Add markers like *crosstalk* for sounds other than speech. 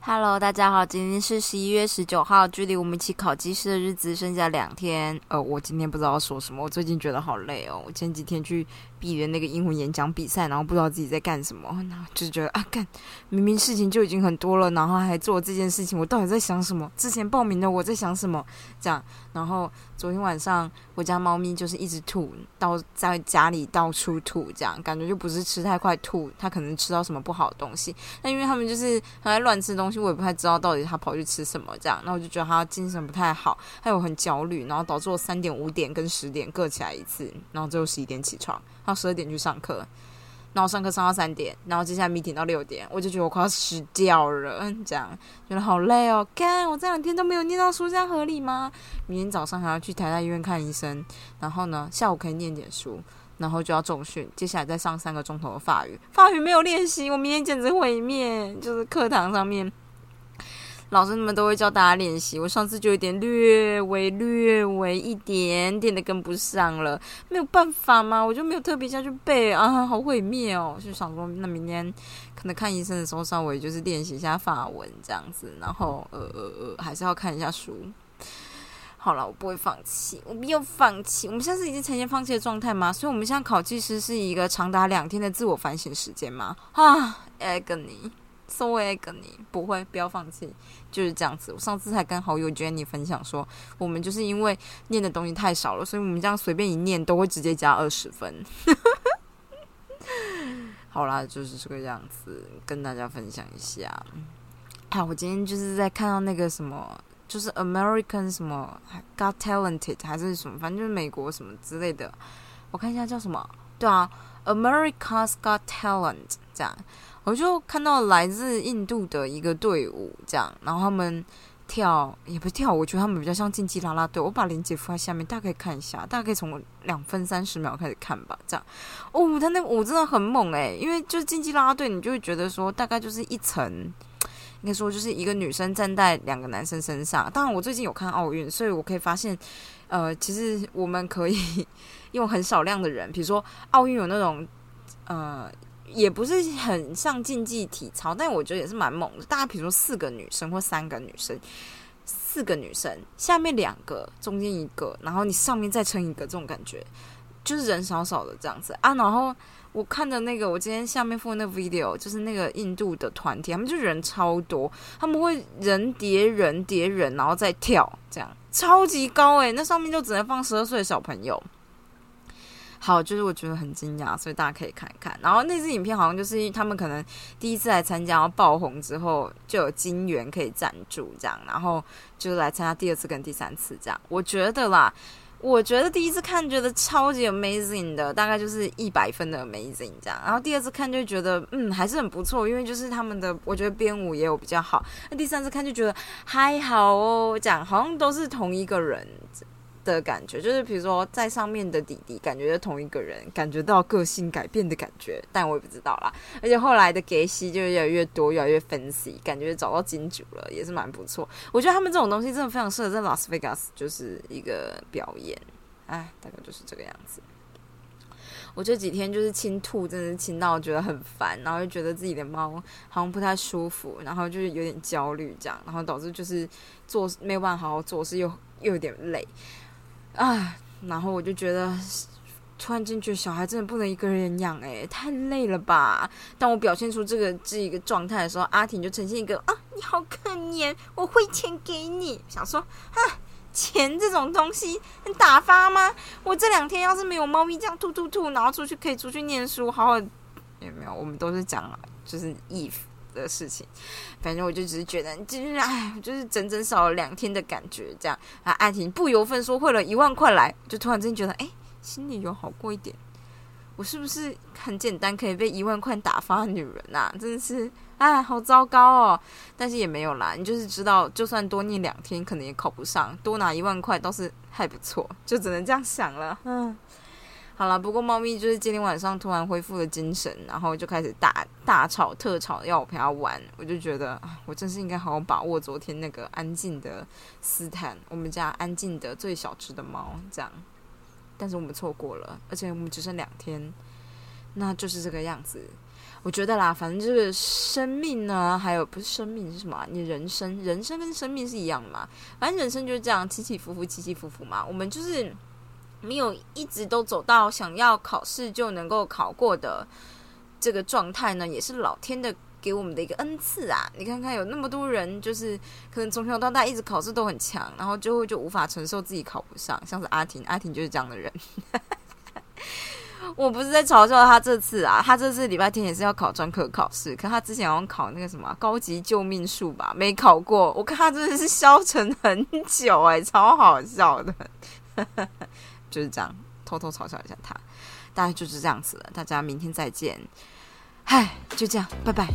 Hello，大家好，今天是十一月十九号，距离我们一起考技师的日子剩下两天。呃，我今天不知道说什么，我最近觉得好累哦。我前几天去比的那个英文演讲比赛，然后不知道自己在干什么，然后就觉得啊，干，明明事情就已经很多了，然后还做这件事情，我到底在想什么？之前报名的我在想什么？这样，然后昨天晚上我家猫咪就是一直吐，到在家里到处吐，这样感觉就不是吃太快吐，它可能吃到什么不好的东西。那因为他们就是很爱乱吃东西。我也不太知道到底他跑去吃什么，这样，那我就觉得他精神不太好，还有很焦虑，然后导致我三点、五点跟十点各起来一次，然后最后十一点起床，到十二点去上课，然后上课上到三点，然后接下来 meeting 到六点，我就觉得我快要死掉了，这样觉得好累哦。看，我这两天都没有念到书，这样合理吗？明天早上还要去台大医院看医生，然后呢，下午可以念点书，然后就要重训，接下来再上三个钟头的法语，法语没有练习，我明天简直毁灭，就是课堂上面。老师们都会教大家练习，我上次就有点略微略微一点点的跟不上了，没有办法嘛，我就没有特别下去背啊，好毁灭哦！就想说，那明天可能看医生的时候稍微就是练习一下法文这样子，然后呃呃呃，还是要看一下书。好了，我不会放弃，我没有放弃。我们现在是已经呈现放弃的状态吗？所以我们现在考技师是一个长达两天的自我反省时间吗？啊，agony。So I 跟你不会，不要放弃，就是这样子。我上次才跟好友 Jenny 分享说，我们就是因为念的东西太少了，所以我们这样随便一念都会直接加二十分。好啦，就是这个样子，跟大家分享一下。好，我今天就是在看到那个什么，就是 American 什么 Got Talented 还是什么，反正就是美国什么之类的。我看一下叫什么？对啊，America's Got Talent 这样。我就看到来自印度的一个队伍，这样，然后他们跳也不跳，我觉得他们比较像竞技啦啦队。我把链接放在下面，大家可以看一下，大家可以从两分三十秒开始看吧，这样。哦，他那个舞真的很猛诶，因为就是竞技啦啦队，你就会觉得说，大概就是一层，应该说就是一个女生站在两个男生身上。当然，我最近有看奥运，所以我可以发现，呃，其实我们可以 *laughs* 用很少量的人，比如说奥运有那种，呃。也不是很像竞技体操，但我觉得也是蛮猛的。大家比如说四个女生或三个女生，四个女生下面两个，中间一个，然后你上面再撑一个，这种感觉就是人少少的这样子啊。然后我看的那个，我今天下面附那 video，就是那个印度的团体，他们就人超多，他们会人叠人叠人，然后再跳，这样超级高诶，那上面就只能放十二岁的小朋友。好，就是我觉得很惊讶，所以大家可以看一看。然后那支影片好像就是他们可能第一次来参加，然后爆红之后就有金元可以赞助这样，然后就来参加第二次跟第三次这样。我觉得啦，我觉得第一次看觉得超级 amazing 的，大概就是一百分的 amazing 这样。然后第二次看就觉得嗯还是很不错，因为就是他们的我觉得编舞也有比较好。那第三次看就觉得还好哦，讲好像都是同一个人。的感觉就是，比如说在上面的弟弟，感觉是同一个人，感觉到个性改变的感觉，但我也不知道啦。而且后来的给息就越来越多，越来越分析，感觉找到金主了，也是蛮不错。我觉得他们这种东西真的非常适合在拉斯维加斯，就是一个表演。哎，大概就是这个样子。我这几天就是亲吐，真的是亲到觉得很烦，然后又觉得自己的猫好像不太舒服，然后就是有点焦虑这样，然后导致就是做没有办法好好做事，又又有点累。啊，然后我就觉得，突然间觉得小孩真的不能一个人养，诶，太累了吧？当我表现出这个这一个状态的时候，阿婷就呈现一个啊，你好可怜，我汇钱给你，想说啊，钱这种东西能打发吗？我这两天要是没有猫咪这样吐吐吐，然后出去可以出去念书，好好也没有？我们都是讲就是 if。的事情，反正我就只是觉得，就是哎，就是整整少了两天的感觉，这样啊。爱婷不由分说汇了一万块来，就突然间觉得，哎，心里有好过一点。我是不是很简单可以被一万块打发的女人啊？真的是，哎，好糟糕哦。但是也没有啦，你就是知道，就算多念两天，可能也考不上，多拿一万块倒是还不错，就只能这样想了。嗯。好了，不过猫咪就是今天晚上突然恢复了精神，然后就开始大大吵特吵，要我陪它玩。我就觉得，我真是应该好好把握昨天那个安静的斯坦，我们家安静的最小只的猫。这样，但是我们错过了，而且我们只剩两天，那就是这个样子。我觉得啦，反正就是生命呢，还有不是生命是什么？你人生，人生跟生命是一样的嘛？反正人生就是这样，起起伏伏，起起伏伏嘛。我们就是没有一直都走到想要考试就能够考过的这个状态呢，也是老天的给我们的一个恩赐啊！你看看，有那么多人，就是可能从小到大一直考试都很强，然后最后就无法承受自己考不上，像是阿婷，*laughs* 阿婷就是这样的人。我不是在嘲笑他这次啊，他这次礼拜天也是要考专科考试，可他之前好像考那个什么高级救命术吧，没考过。我看他真的是消沉很久，哎，超好笑的，就是这样，偷偷嘲笑一下他。大概就是这样子了，大家明天再见。嗨，就这样，拜拜。